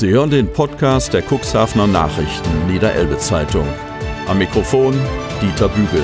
Sie hören den Podcast der Cuxhavener Nachrichten Niederelbe Zeitung. Am Mikrofon Dieter Bügel.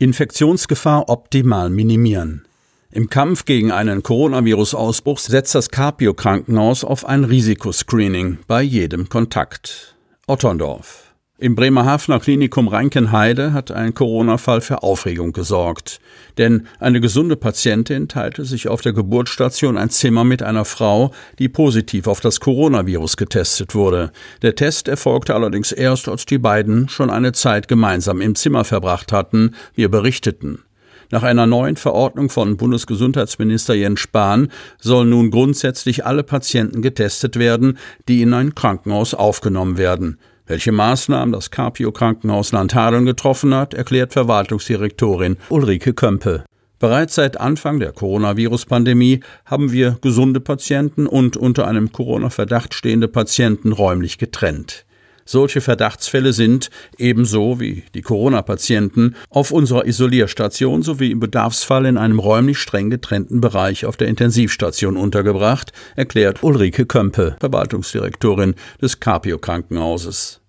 Infektionsgefahr optimal minimieren. Im Kampf gegen einen Coronavirus-Ausbruch setzt das Carpio Krankenhaus auf ein Risikoscreening bei jedem Kontakt. Otterndorf. Im Bremerhavener Klinikum Reinkenheide hat ein Corona-Fall für Aufregung gesorgt. Denn eine gesunde Patientin teilte sich auf der Geburtsstation ein Zimmer mit einer Frau, die positiv auf das Coronavirus getestet wurde. Der Test erfolgte allerdings erst, als die beiden schon eine Zeit gemeinsam im Zimmer verbracht hatten, wir berichteten. Nach einer neuen Verordnung von Bundesgesundheitsminister Jens Spahn sollen nun grundsätzlich alle Patienten getestet werden, die in ein Krankenhaus aufgenommen werden. Welche Maßnahmen das Carpio Krankenhaus Landhadeln getroffen hat, erklärt Verwaltungsdirektorin Ulrike Kömpe. Bereits seit Anfang der Coronavirus-Pandemie haben wir gesunde Patienten und unter einem Corona-Verdacht stehende Patienten räumlich getrennt. Solche Verdachtsfälle sind, ebenso wie die Corona-Patienten, auf unserer Isolierstation sowie im Bedarfsfall in einem räumlich streng getrennten Bereich auf der Intensivstation untergebracht, erklärt Ulrike Kömpe, Verwaltungsdirektorin des Carpio Krankenhauses.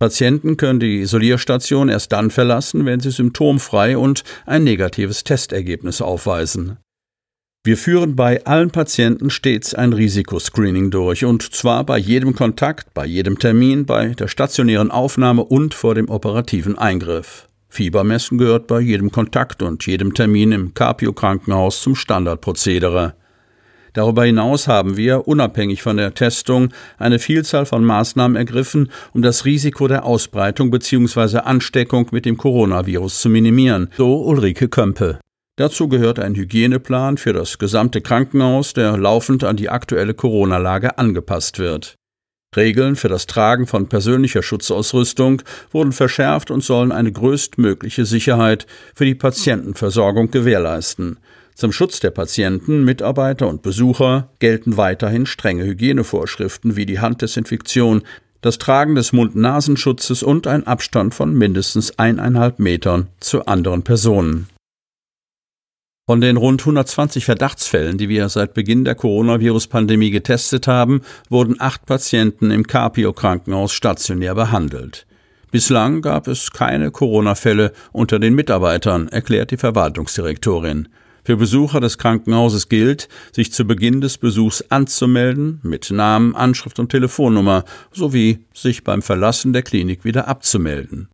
Patienten können die Isolierstation erst dann verlassen, wenn sie symptomfrei und ein negatives Testergebnis aufweisen. Wir führen bei allen Patienten stets ein Risikoscreening durch, und zwar bei jedem Kontakt, bei jedem Termin, bei der stationären Aufnahme und vor dem operativen Eingriff. Fiebermessen gehört bei jedem Kontakt und jedem Termin im Carpio-Krankenhaus zum Standardprozedere. Darüber hinaus haben wir, unabhängig von der Testung, eine Vielzahl von Maßnahmen ergriffen, um das Risiko der Ausbreitung bzw. Ansteckung mit dem Coronavirus zu minimieren, so Ulrike Kömpe. Dazu gehört ein Hygieneplan für das gesamte Krankenhaus, der laufend an die aktuelle Corona-Lage angepasst wird. Regeln für das Tragen von persönlicher Schutzausrüstung wurden verschärft und sollen eine größtmögliche Sicherheit für die Patientenversorgung gewährleisten. Zum Schutz der Patienten, Mitarbeiter und Besucher gelten weiterhin strenge Hygienevorschriften wie die Handdesinfektion, das Tragen des Mund-Nasenschutzes und ein Abstand von mindestens eineinhalb Metern zu anderen Personen. Von den rund 120 Verdachtsfällen, die wir seit Beginn der Coronavirus-Pandemie getestet haben, wurden acht Patienten im Carpio-Krankenhaus stationär behandelt. Bislang gab es keine Corona-Fälle unter den Mitarbeitern, erklärt die Verwaltungsdirektorin. Für Besucher des Krankenhauses gilt, sich zu Beginn des Besuchs anzumelden, mit Namen, Anschrift und Telefonnummer, sowie sich beim Verlassen der Klinik wieder abzumelden.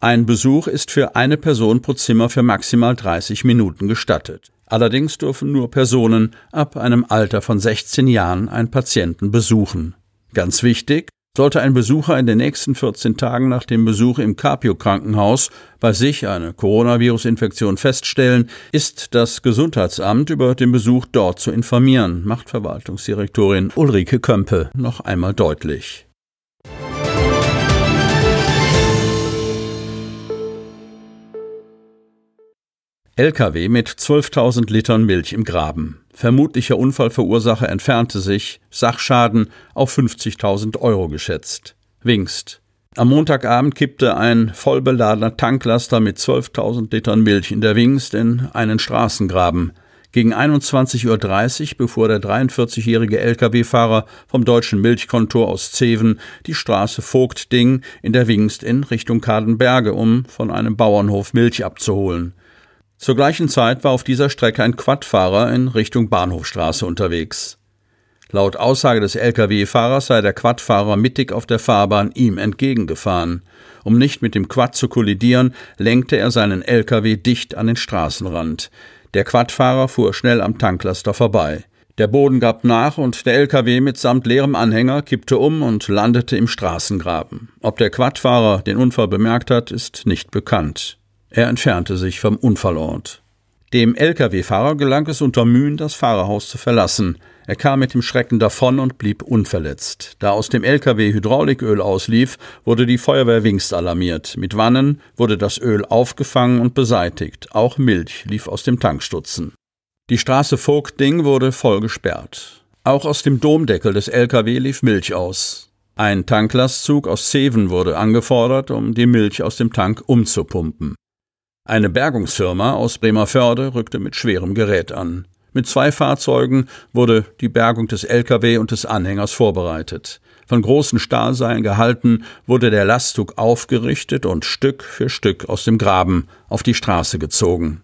Ein Besuch ist für eine Person pro Zimmer für maximal 30 Minuten gestattet. Allerdings dürfen nur Personen ab einem Alter von 16 Jahren einen Patienten besuchen. Ganz wichtig, sollte ein Besucher in den nächsten 14 Tagen nach dem Besuch im Capio-Krankenhaus bei sich eine Coronavirus-Infektion feststellen, ist das Gesundheitsamt über den Besuch dort zu informieren, macht Verwaltungsdirektorin Ulrike Kömpe noch einmal deutlich. LKW mit 12.000 Litern Milch im Graben. Vermutlicher Unfallverursacher entfernte sich, Sachschaden auf 50.000 Euro geschätzt. Wingst. Am Montagabend kippte ein vollbeladener Tanklaster mit 12.000 Litern Milch in der Wingst in einen Straßengraben. Gegen 21.30 Uhr befuhr der 43-jährige Lkw-Fahrer vom deutschen Milchkontor aus Zeven die Straße Vogtding in der Wingst in Richtung Kadenberge, um von einem Bauernhof Milch abzuholen. Zur gleichen Zeit war auf dieser Strecke ein Quadfahrer in Richtung Bahnhofstraße unterwegs. Laut Aussage des Lkw-Fahrers sei der Quadfahrer mittig auf der Fahrbahn ihm entgegengefahren. Um nicht mit dem Quad zu kollidieren, lenkte er seinen Lkw dicht an den Straßenrand. Der Quadfahrer fuhr schnell am Tanklaster vorbei. Der Boden gab nach und der LKW mitsamt leerem Anhänger kippte um und landete im Straßengraben. Ob der Quadfahrer den Unfall bemerkt hat, ist nicht bekannt. Er entfernte sich vom Unfallort. Dem Lkw-Fahrer gelang es unter Mühen, das Fahrerhaus zu verlassen. Er kam mit dem Schrecken davon und blieb unverletzt. Da aus dem Lkw Hydrauliköl auslief, wurde die Feuerwehr Wingst alarmiert. Mit Wannen wurde das Öl aufgefangen und beseitigt. Auch Milch lief aus dem Tankstutzen. Die Straße Vogtding wurde voll gesperrt. Auch aus dem Domdeckel des Lkw lief Milch aus. Ein Tanklastzug aus Zeven wurde angefordert, um die Milch aus dem Tank umzupumpen. Eine Bergungsfirma aus Bremerförde rückte mit schwerem Gerät an. Mit zwei Fahrzeugen wurde die Bergung des Lkw und des Anhängers vorbereitet. Von großen Stahlseilen gehalten, wurde der Lastzug aufgerichtet und Stück für Stück aus dem Graben auf die Straße gezogen.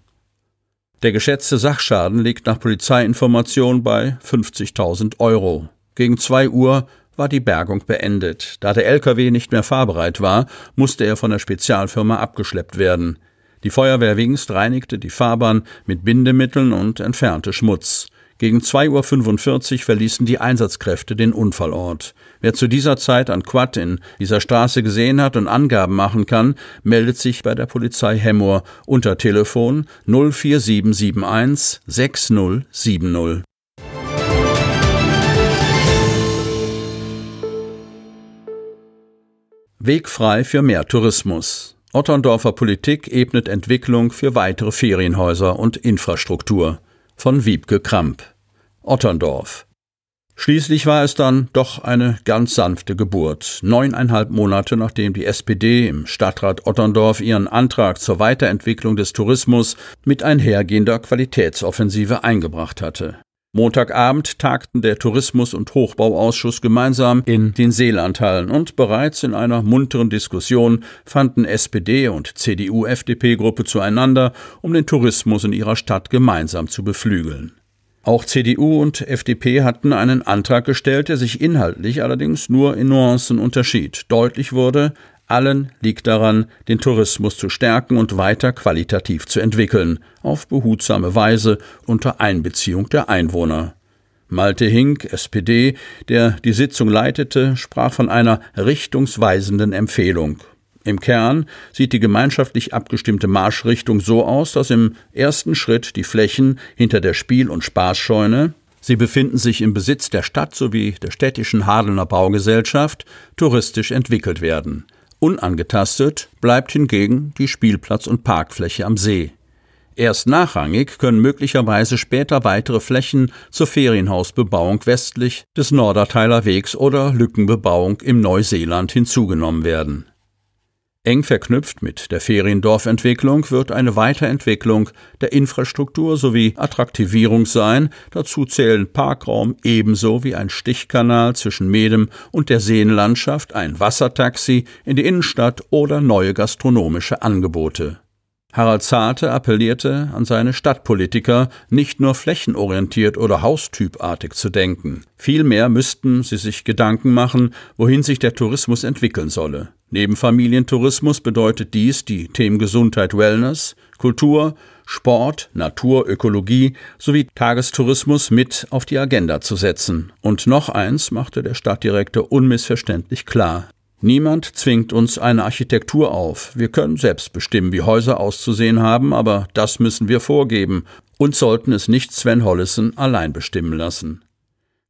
Der geschätzte Sachschaden liegt nach Polizeiinformation bei 50.000 Euro. Gegen zwei Uhr war die Bergung beendet. Da der LKW nicht mehr fahrbereit war, musste er von der Spezialfirma abgeschleppt werden. Die Feuerwehr Wingst reinigte die Fahrbahn mit Bindemitteln und entfernte Schmutz. Gegen 2.45 Uhr verließen die Einsatzkräfte den Unfallort. Wer zu dieser Zeit an Quad in dieser Straße gesehen hat und Angaben machen kann, meldet sich bei der Polizei Hemmoor unter Telefon 04771 6070. Weg frei für mehr Tourismus. Otterndorfer Politik ebnet Entwicklung für weitere Ferienhäuser und Infrastruktur. Von Wiebke Kramp. Otterndorf. Schließlich war es dann doch eine ganz sanfte Geburt. Neuneinhalb Monate nachdem die SPD im Stadtrat Otterndorf ihren Antrag zur Weiterentwicklung des Tourismus mit einhergehender Qualitätsoffensive eingebracht hatte. Montagabend tagten der Tourismus- und Hochbauausschuss gemeinsam in den Seelandhallen und bereits in einer munteren Diskussion fanden SPD und CDU-FDP-Gruppe zueinander, um den Tourismus in ihrer Stadt gemeinsam zu beflügeln. Auch CDU und FDP hatten einen Antrag gestellt, der sich inhaltlich allerdings nur in Nuancen unterschied. Deutlich wurde, allen liegt daran, den Tourismus zu stärken und weiter qualitativ zu entwickeln, auf behutsame Weise unter Einbeziehung der Einwohner. Malte Hink, SPD, der die Sitzung leitete, sprach von einer richtungsweisenden Empfehlung. Im Kern sieht die gemeinschaftlich abgestimmte Marschrichtung so aus, dass im ersten Schritt die Flächen hinter der Spiel- und Spaßscheune, sie befinden sich im Besitz der Stadt sowie der städtischen Hadelner Baugesellschaft, touristisch entwickelt werden. Unangetastet bleibt hingegen die Spielplatz- und Parkfläche am See. Erst nachrangig können möglicherweise später weitere Flächen zur Ferienhausbebauung westlich des Norderteiler Wegs oder Lückenbebauung im Neuseeland hinzugenommen werden. Eng verknüpft mit der Feriendorfentwicklung wird eine Weiterentwicklung der Infrastruktur sowie Attraktivierung sein. Dazu zählen Parkraum ebenso wie ein Stichkanal zwischen Medem und der Seenlandschaft, ein Wassertaxi in die Innenstadt oder neue gastronomische Angebote. Harald Zarte appellierte an seine Stadtpolitiker, nicht nur flächenorientiert oder haustypartig zu denken. Vielmehr müssten sie sich Gedanken machen, wohin sich der Tourismus entwickeln solle. Neben Familientourismus bedeutet dies die Themen Gesundheit, Wellness, Kultur, Sport, Natur, Ökologie sowie Tagestourismus mit auf die Agenda zu setzen. Und noch eins machte der Stadtdirektor unmissverständlich klar. Niemand zwingt uns eine Architektur auf. Wir können selbst bestimmen, wie Häuser auszusehen haben, aber das müssen wir vorgeben und sollten es nicht Sven Hollison allein bestimmen lassen.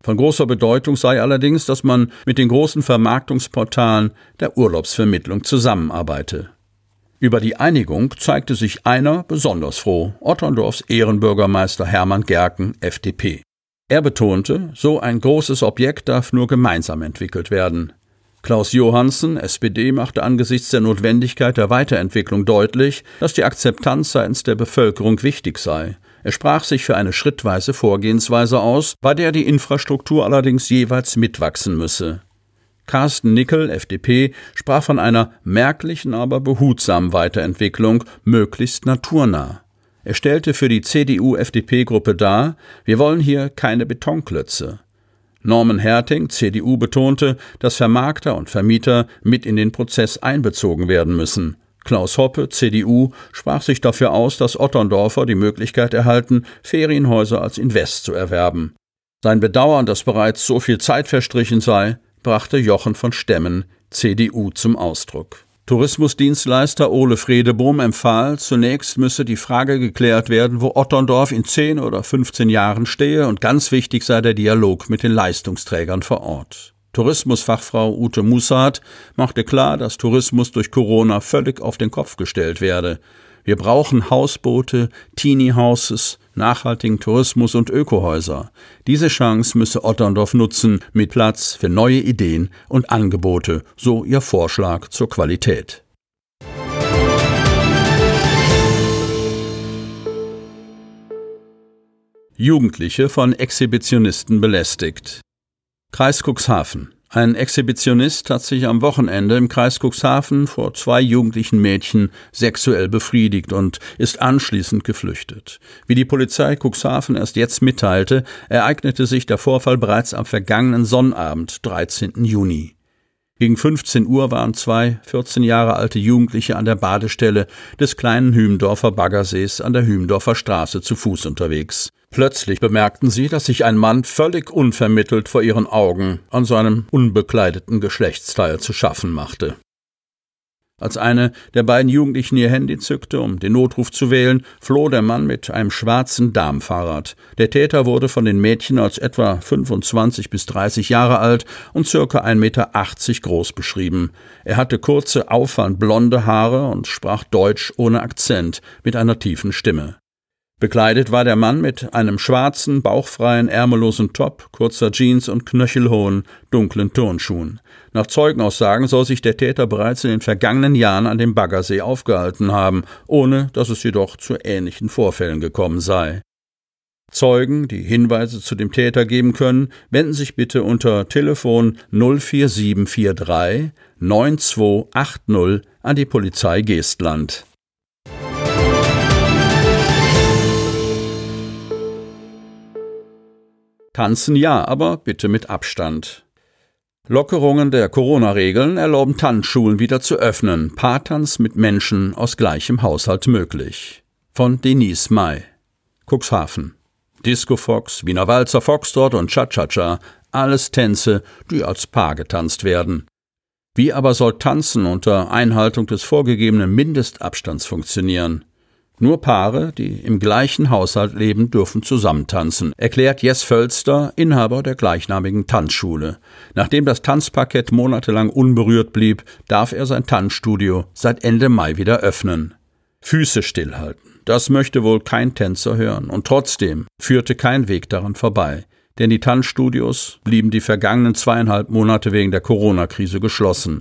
Von großer Bedeutung sei allerdings, dass man mit den großen Vermarktungsportalen der Urlaubsvermittlung zusammenarbeite. Über die Einigung zeigte sich einer besonders froh, Otterndorfs Ehrenbürgermeister Hermann Gerken, FDP. Er betonte, so ein großes Objekt darf nur gemeinsam entwickelt werden. Klaus Johansen, SPD, machte angesichts der Notwendigkeit der Weiterentwicklung deutlich, dass die Akzeptanz seitens der Bevölkerung wichtig sei. Er sprach sich für eine schrittweise Vorgehensweise aus, bei der die Infrastruktur allerdings jeweils mitwachsen müsse. Carsten Nickel, FDP, sprach von einer merklichen, aber behutsamen Weiterentwicklung, möglichst naturnah. Er stellte für die CDU-FDP-Gruppe dar, wir wollen hier keine Betonklötze. Norman Herting, CDU, betonte, dass Vermarkter und Vermieter mit in den Prozess einbezogen werden müssen. Klaus Hoppe, CDU, sprach sich dafür aus, dass Otterndorfer die Möglichkeit erhalten, Ferienhäuser als Invest zu erwerben. Sein Bedauern, dass bereits so viel Zeit verstrichen sei, brachte Jochen von Stemmen, CDU, zum Ausdruck. Tourismusdienstleister Ole Fredebohm empfahl, zunächst müsse die Frage geklärt werden, wo Otterndorf in 10 oder 15 Jahren stehe und ganz wichtig sei der Dialog mit den Leistungsträgern vor Ort. Tourismusfachfrau Ute Mussart machte klar, dass Tourismus durch Corona völlig auf den Kopf gestellt werde. Wir brauchen Hausboote, Teenie Houses, nachhaltigen Tourismus und Ökohäuser. Diese Chance müsse Otterndorf nutzen mit Platz für neue Ideen und Angebote, so ihr Vorschlag zur Qualität. Jugendliche von Exhibitionisten belästigt. Kreis Cuxhaven. Ein Exhibitionist hat sich am Wochenende im Kreis Cuxhaven vor zwei jugendlichen Mädchen sexuell befriedigt und ist anschließend geflüchtet. Wie die Polizei Cuxhaven erst jetzt mitteilte, ereignete sich der Vorfall bereits am vergangenen Sonnabend, 13. Juni. Gegen 15 Uhr waren zwei 14 Jahre alte Jugendliche an der Badestelle des kleinen Hümdorfer Baggersees an der Hümdorfer Straße zu Fuß unterwegs. Plötzlich bemerkten sie, dass sich ein Mann völlig unvermittelt vor ihren Augen an seinem unbekleideten Geschlechtsteil zu schaffen machte. Als eine der beiden Jugendlichen ihr Handy zückte, um den Notruf zu wählen, floh der Mann mit einem schwarzen Darmfahrrad. Der Täter wurde von den Mädchen als etwa 25 bis 30 Jahre alt und circa 1,80 Meter groß beschrieben. Er hatte kurze, auffallend blonde Haare und sprach Deutsch ohne Akzent mit einer tiefen Stimme. Bekleidet war der Mann mit einem schwarzen, bauchfreien, ärmellosen Top, kurzer Jeans und knöchelhohen, dunklen Turnschuhen. Nach Zeugenaussagen soll sich der Täter bereits in den vergangenen Jahren an dem Baggersee aufgehalten haben, ohne dass es jedoch zu ähnlichen Vorfällen gekommen sei. Zeugen, die Hinweise zu dem Täter geben können, wenden sich bitte unter Telefon 04743 9280 an die Polizei Geestland. Tanzen ja, aber bitte mit Abstand. Lockerungen der Corona-Regeln erlauben Tanzschulen wieder zu öffnen. Paartanz mit Menschen aus gleichem Haushalt möglich. Von Denise May. Cuxhaven. Disco Fox, Wiener Walzer, Foxtrot und Cha-Cha-Cha. Alles Tänze, die als Paar getanzt werden. Wie aber soll Tanzen unter Einhaltung des vorgegebenen Mindestabstands funktionieren? Nur Paare, die im gleichen Haushalt leben, dürfen zusammentanzen, erklärt Jess Völster, Inhaber der gleichnamigen Tanzschule. Nachdem das Tanzparkett monatelang unberührt blieb, darf er sein Tanzstudio seit Ende Mai wieder öffnen. Füße stillhalten. Das möchte wohl kein Tänzer hören, und trotzdem führte kein Weg daran vorbei, denn die Tanzstudios blieben die vergangenen zweieinhalb Monate wegen der Corona-Krise geschlossen.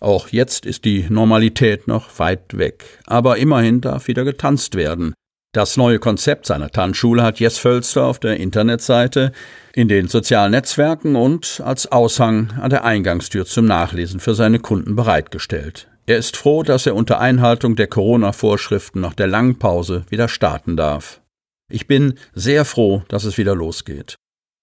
Auch jetzt ist die Normalität noch weit weg, aber immerhin darf wieder getanzt werden. Das neue Konzept seiner Tanzschule hat Jess Völster auf der Internetseite, in den sozialen Netzwerken und als Aushang an der Eingangstür zum Nachlesen für seine Kunden bereitgestellt. Er ist froh, dass er unter Einhaltung der Corona-Vorschriften nach der langen Pause wieder starten darf. Ich bin sehr froh, dass es wieder losgeht.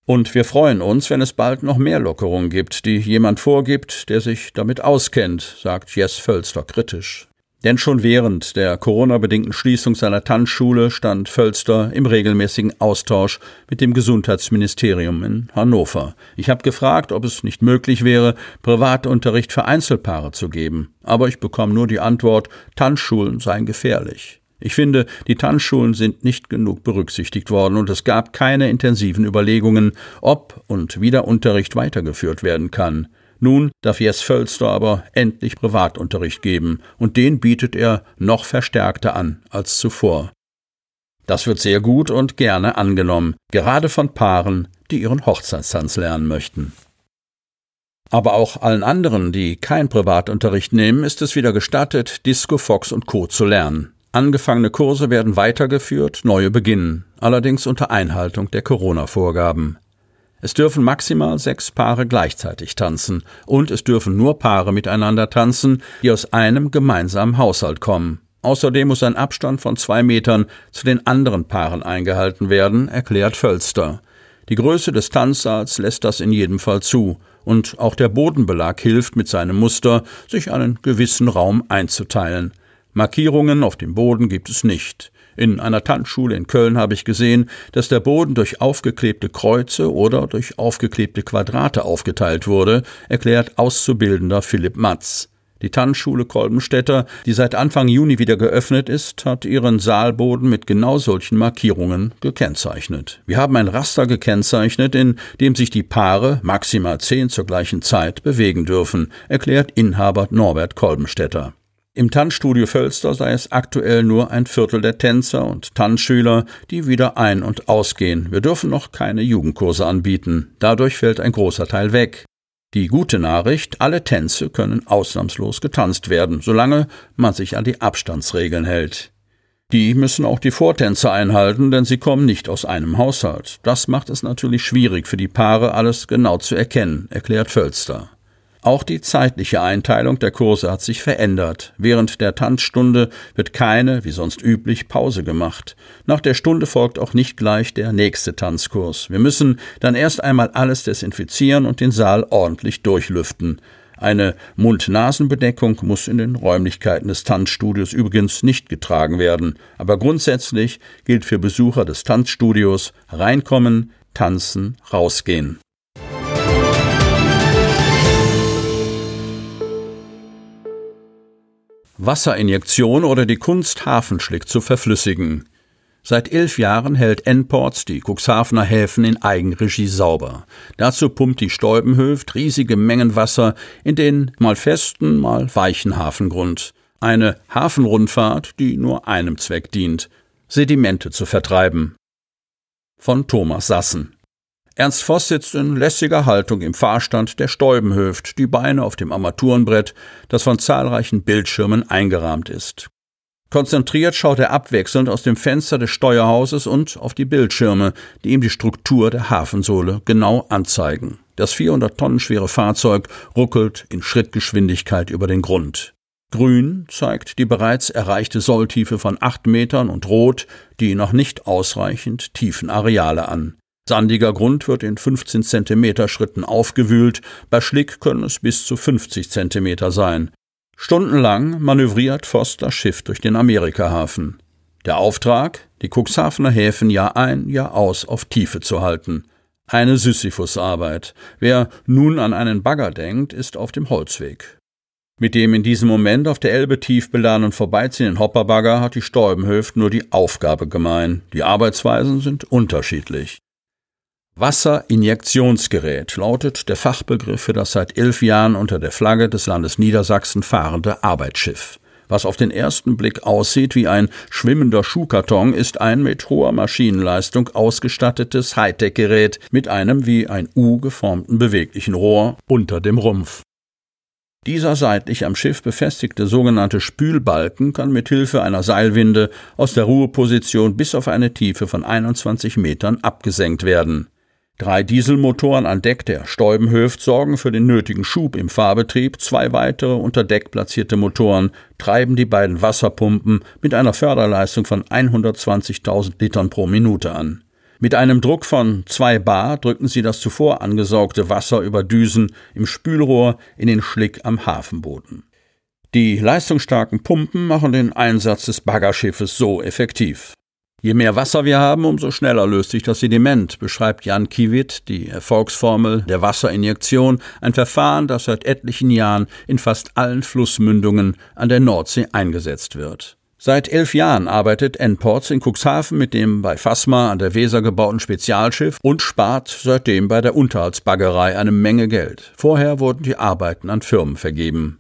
Und wir freuen uns, wenn es bald noch mehr Lockerungen gibt, die jemand vorgibt, der sich damit auskennt, sagt Jess Völster kritisch. Denn schon während der Corona-bedingten Schließung seiner Tanzschule stand Völster im regelmäßigen Austausch mit dem Gesundheitsministerium in Hannover. Ich habe gefragt, ob es nicht möglich wäre, Privatunterricht für Einzelpaare zu geben. Aber ich bekomme nur die Antwort, Tanzschulen seien gefährlich. Ich finde, die Tanzschulen sind nicht genug berücksichtigt worden und es gab keine intensiven Überlegungen, ob und wie der Unterricht weitergeführt werden kann. Nun darf Jess Völster aber endlich Privatunterricht geben, und den bietet er noch verstärkter an als zuvor. Das wird sehr gut und gerne angenommen, gerade von Paaren, die ihren Hochzeitstanz lernen möchten. Aber auch allen anderen, die kein Privatunterricht nehmen, ist es wieder gestattet, Disco Fox und Co. zu lernen. Angefangene Kurse werden weitergeführt, neue beginnen, allerdings unter Einhaltung der Corona-Vorgaben. Es dürfen maximal sechs Paare gleichzeitig tanzen und es dürfen nur Paare miteinander tanzen, die aus einem gemeinsamen Haushalt kommen. Außerdem muss ein Abstand von zwei Metern zu den anderen Paaren eingehalten werden, erklärt Völster. Die Größe des Tanzsaals lässt das in jedem Fall zu, und auch der Bodenbelag hilft mit seinem Muster, sich einen gewissen Raum einzuteilen. Markierungen auf dem Boden gibt es nicht. In einer Tanzschule in Köln habe ich gesehen, dass der Boden durch aufgeklebte Kreuze oder durch aufgeklebte Quadrate aufgeteilt wurde, erklärt Auszubildender Philipp Matz. Die Tanzschule Kolbenstädter, die seit Anfang Juni wieder geöffnet ist, hat ihren Saalboden mit genau solchen Markierungen gekennzeichnet. Wir haben ein Raster gekennzeichnet, in dem sich die Paare maximal zehn zur gleichen Zeit bewegen dürfen, erklärt Inhaber Norbert Kolbenstädter. Im Tanzstudio Völster sei es aktuell nur ein Viertel der Tänzer und Tanzschüler, die wieder ein- und ausgehen. Wir dürfen noch keine Jugendkurse anbieten. Dadurch fällt ein großer Teil weg. Die gute Nachricht, alle Tänze können ausnahmslos getanzt werden, solange man sich an die Abstandsregeln hält. Die müssen auch die Vortänze einhalten, denn sie kommen nicht aus einem Haushalt. Das macht es natürlich schwierig für die Paare, alles genau zu erkennen, erklärt Völster. Auch die zeitliche Einteilung der Kurse hat sich verändert. Während der Tanzstunde wird keine, wie sonst üblich, Pause gemacht. Nach der Stunde folgt auch nicht gleich der nächste Tanzkurs. Wir müssen dann erst einmal alles desinfizieren und den Saal ordentlich durchlüften. Eine Mund-Nasen-Bedeckung muss in den Räumlichkeiten des Tanzstudios übrigens nicht getragen werden, aber grundsätzlich gilt für Besucher des Tanzstudios reinkommen, tanzen, rausgehen. Wasserinjektion oder die Kunst, Hafenschlick zu verflüssigen. Seit elf Jahren hält Enports die Cuxhavener Häfen in Eigenregie sauber. Dazu pumpt die Stäubenhöft riesige Mengen Wasser in den mal festen, mal weichen Hafengrund. Eine Hafenrundfahrt, die nur einem Zweck dient, Sedimente zu vertreiben. Von Thomas Sassen Ernst Voss sitzt in lässiger Haltung im Fahrstand der Stäubenhöft, die Beine auf dem Armaturenbrett, das von zahlreichen Bildschirmen eingerahmt ist. Konzentriert schaut er abwechselnd aus dem Fenster des Steuerhauses und auf die Bildschirme, die ihm die Struktur der Hafensohle genau anzeigen. Das 400 Tonnen schwere Fahrzeug ruckelt in Schrittgeschwindigkeit über den Grund. Grün zeigt die bereits erreichte Solltiefe von acht Metern und Rot die noch nicht ausreichend tiefen Areale an. Sandiger Grund wird in 15 Zentimeter Schritten aufgewühlt, bei Schlick können es bis zu 50 Zentimeter sein. Stundenlang manövriert Voss das Schiff durch den Amerikahafen. Der Auftrag, die Cuxhavener Häfen Jahr ein, Jahr aus auf Tiefe zu halten. Eine Sisyphusarbeit. Wer nun an einen Bagger denkt, ist auf dem Holzweg. Mit dem in diesem Moment auf der Elbe tief beladenen vorbeiziehenden Hopperbagger hat die Stäubenhöft nur die Aufgabe gemein. Die Arbeitsweisen sind unterschiedlich. Wasserinjektionsgerät lautet der Fachbegriff für das seit elf Jahren unter der Flagge des Landes Niedersachsen fahrende Arbeitsschiff. Was auf den ersten Blick aussieht wie ein schwimmender Schuhkarton, ist ein mit hoher Maschinenleistung ausgestattetes Hightech-Gerät mit einem wie ein U geformten beweglichen Rohr unter dem Rumpf. Dieser seitlich am Schiff befestigte sogenannte Spülbalken kann mit Hilfe einer Seilwinde aus der Ruheposition bis auf eine Tiefe von 21 Metern abgesenkt werden. Drei Dieselmotoren an Deck der Stäubenhöft sorgen für den nötigen Schub im Fahrbetrieb, zwei weitere unter Deck platzierte Motoren treiben die beiden Wasserpumpen mit einer Förderleistung von 120.000 Litern pro Minute an. Mit einem Druck von zwei Bar drücken sie das zuvor angesaugte Wasser über Düsen im Spülrohr in den Schlick am Hafenboden. Die leistungsstarken Pumpen machen den Einsatz des Baggerschiffes so effektiv. Je mehr Wasser wir haben, umso schneller löst sich das Sediment, beschreibt Jan Kiewit die Erfolgsformel der Wasserinjektion, ein Verfahren, das seit etlichen Jahren in fast allen Flussmündungen an der Nordsee eingesetzt wird. Seit elf Jahren arbeitet N-Ports in Cuxhaven mit dem bei Fasma an der Weser gebauten Spezialschiff und spart seitdem bei der Unterhaltsbaggerei eine Menge Geld. Vorher wurden die Arbeiten an Firmen vergeben.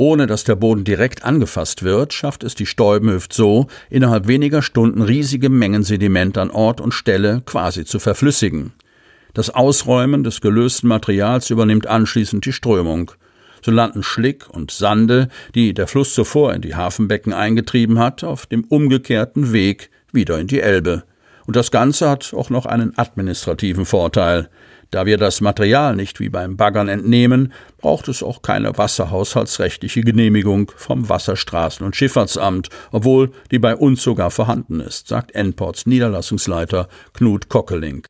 Ohne dass der Boden direkt angefasst wird, schafft es die Stäubenhüft so, innerhalb weniger Stunden riesige Mengen Sediment an Ort und Stelle quasi zu verflüssigen. Das Ausräumen des gelösten Materials übernimmt anschließend die Strömung. So landen Schlick und Sande, die der Fluss zuvor in die Hafenbecken eingetrieben hat, auf dem umgekehrten Weg wieder in die Elbe. Und das Ganze hat auch noch einen administrativen Vorteil. Da wir das Material nicht wie beim Baggern entnehmen, braucht es auch keine wasserhaushaltsrechtliche Genehmigung vom Wasserstraßen- und Schifffahrtsamt, obwohl die bei uns sogar vorhanden ist, sagt Enports Niederlassungsleiter Knut Kockeling.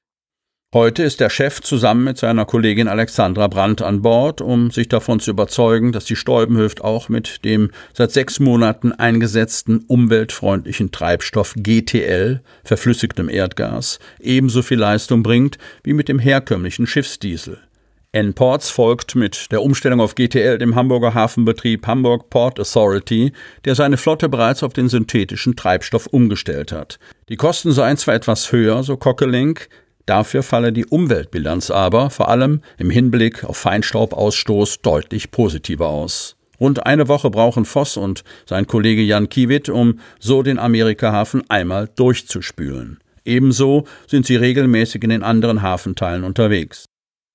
Heute ist der Chef zusammen mit seiner Kollegin Alexandra Brandt an Bord, um sich davon zu überzeugen, dass die Stäubenhöft auch mit dem seit sechs Monaten eingesetzten umweltfreundlichen Treibstoff GTL, verflüssigtem Erdgas, ebenso viel Leistung bringt wie mit dem herkömmlichen Schiffsdiesel. N-Ports folgt mit der Umstellung auf GTL dem Hamburger Hafenbetrieb Hamburg Port Authority, der seine Flotte bereits auf den synthetischen Treibstoff umgestellt hat. Die Kosten seien zwar etwas höher, so Cockelink, Dafür falle die Umweltbilanz aber, vor allem im Hinblick auf Feinstaubausstoß, deutlich positiver aus. Rund eine Woche brauchen Voss und sein Kollege Jan Kiewit, um so den Amerikahafen einmal durchzuspülen. Ebenso sind sie regelmäßig in den anderen Hafenteilen unterwegs.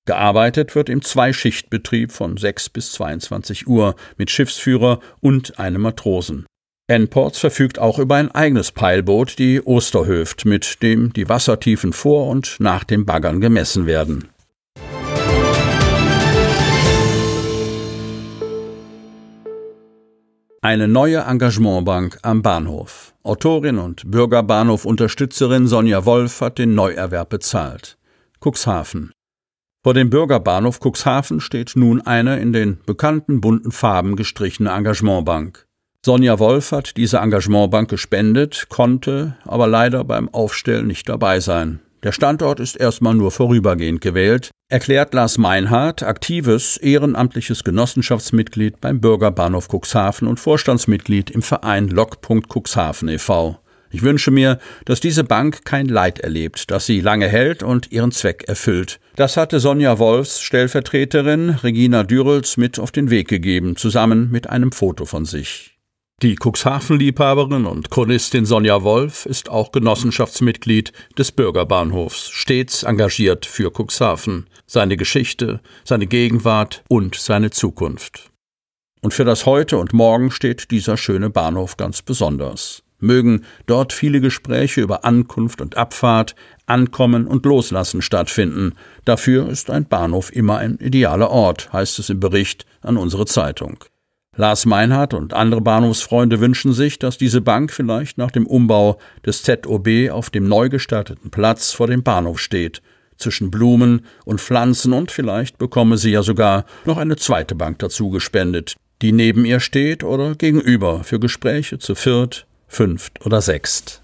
Gearbeitet wird im Zweischichtbetrieb von 6 bis 22 Uhr mit Schiffsführer und einem Matrosen. N-Ports verfügt auch über ein eigenes Peilboot, die Osterhöft, mit dem die Wassertiefen vor und nach dem Baggern gemessen werden. Eine neue Engagementbank am Bahnhof. Autorin und Bürgerbahnhof-Unterstützerin Sonja Wolf hat den Neuerwerb bezahlt. Cuxhaven. Vor dem Bürgerbahnhof Cuxhaven steht nun eine in den bekannten bunten Farben gestrichene Engagementbank. Sonja Wolf hat diese Engagementbank gespendet, konnte aber leider beim Aufstellen nicht dabei sein. Der Standort ist erstmal nur vorübergehend gewählt, erklärt Lars Meinhardt, aktives ehrenamtliches Genossenschaftsmitglied beim Bürgerbahnhof Cuxhaven und Vorstandsmitglied im Verein Lok. Cuxhaven e.V. Ich wünsche mir, dass diese Bank kein Leid erlebt, dass sie lange hält und ihren Zweck erfüllt. Das hatte Sonja Wolfs Stellvertreterin Regina Dürels mit auf den Weg gegeben, zusammen mit einem Foto von sich. Die Cuxhaven-Liebhaberin und Chronistin Sonja Wolf ist auch Genossenschaftsmitglied des Bürgerbahnhofs, stets engagiert für Cuxhaven, seine Geschichte, seine Gegenwart und seine Zukunft. Und für das Heute und Morgen steht dieser schöne Bahnhof ganz besonders. Mögen dort viele Gespräche über Ankunft und Abfahrt, Ankommen und Loslassen stattfinden. Dafür ist ein Bahnhof immer ein idealer Ort, heißt es im Bericht an unsere Zeitung. Lars Meinhardt und andere Bahnhofsfreunde wünschen sich, dass diese Bank vielleicht nach dem Umbau des ZOB auf dem neu gestalteten Platz vor dem Bahnhof steht, zwischen Blumen und Pflanzen und vielleicht bekomme sie ja sogar noch eine zweite Bank dazu gespendet, die neben ihr steht oder gegenüber für Gespräche zu viert, fünft oder sechst.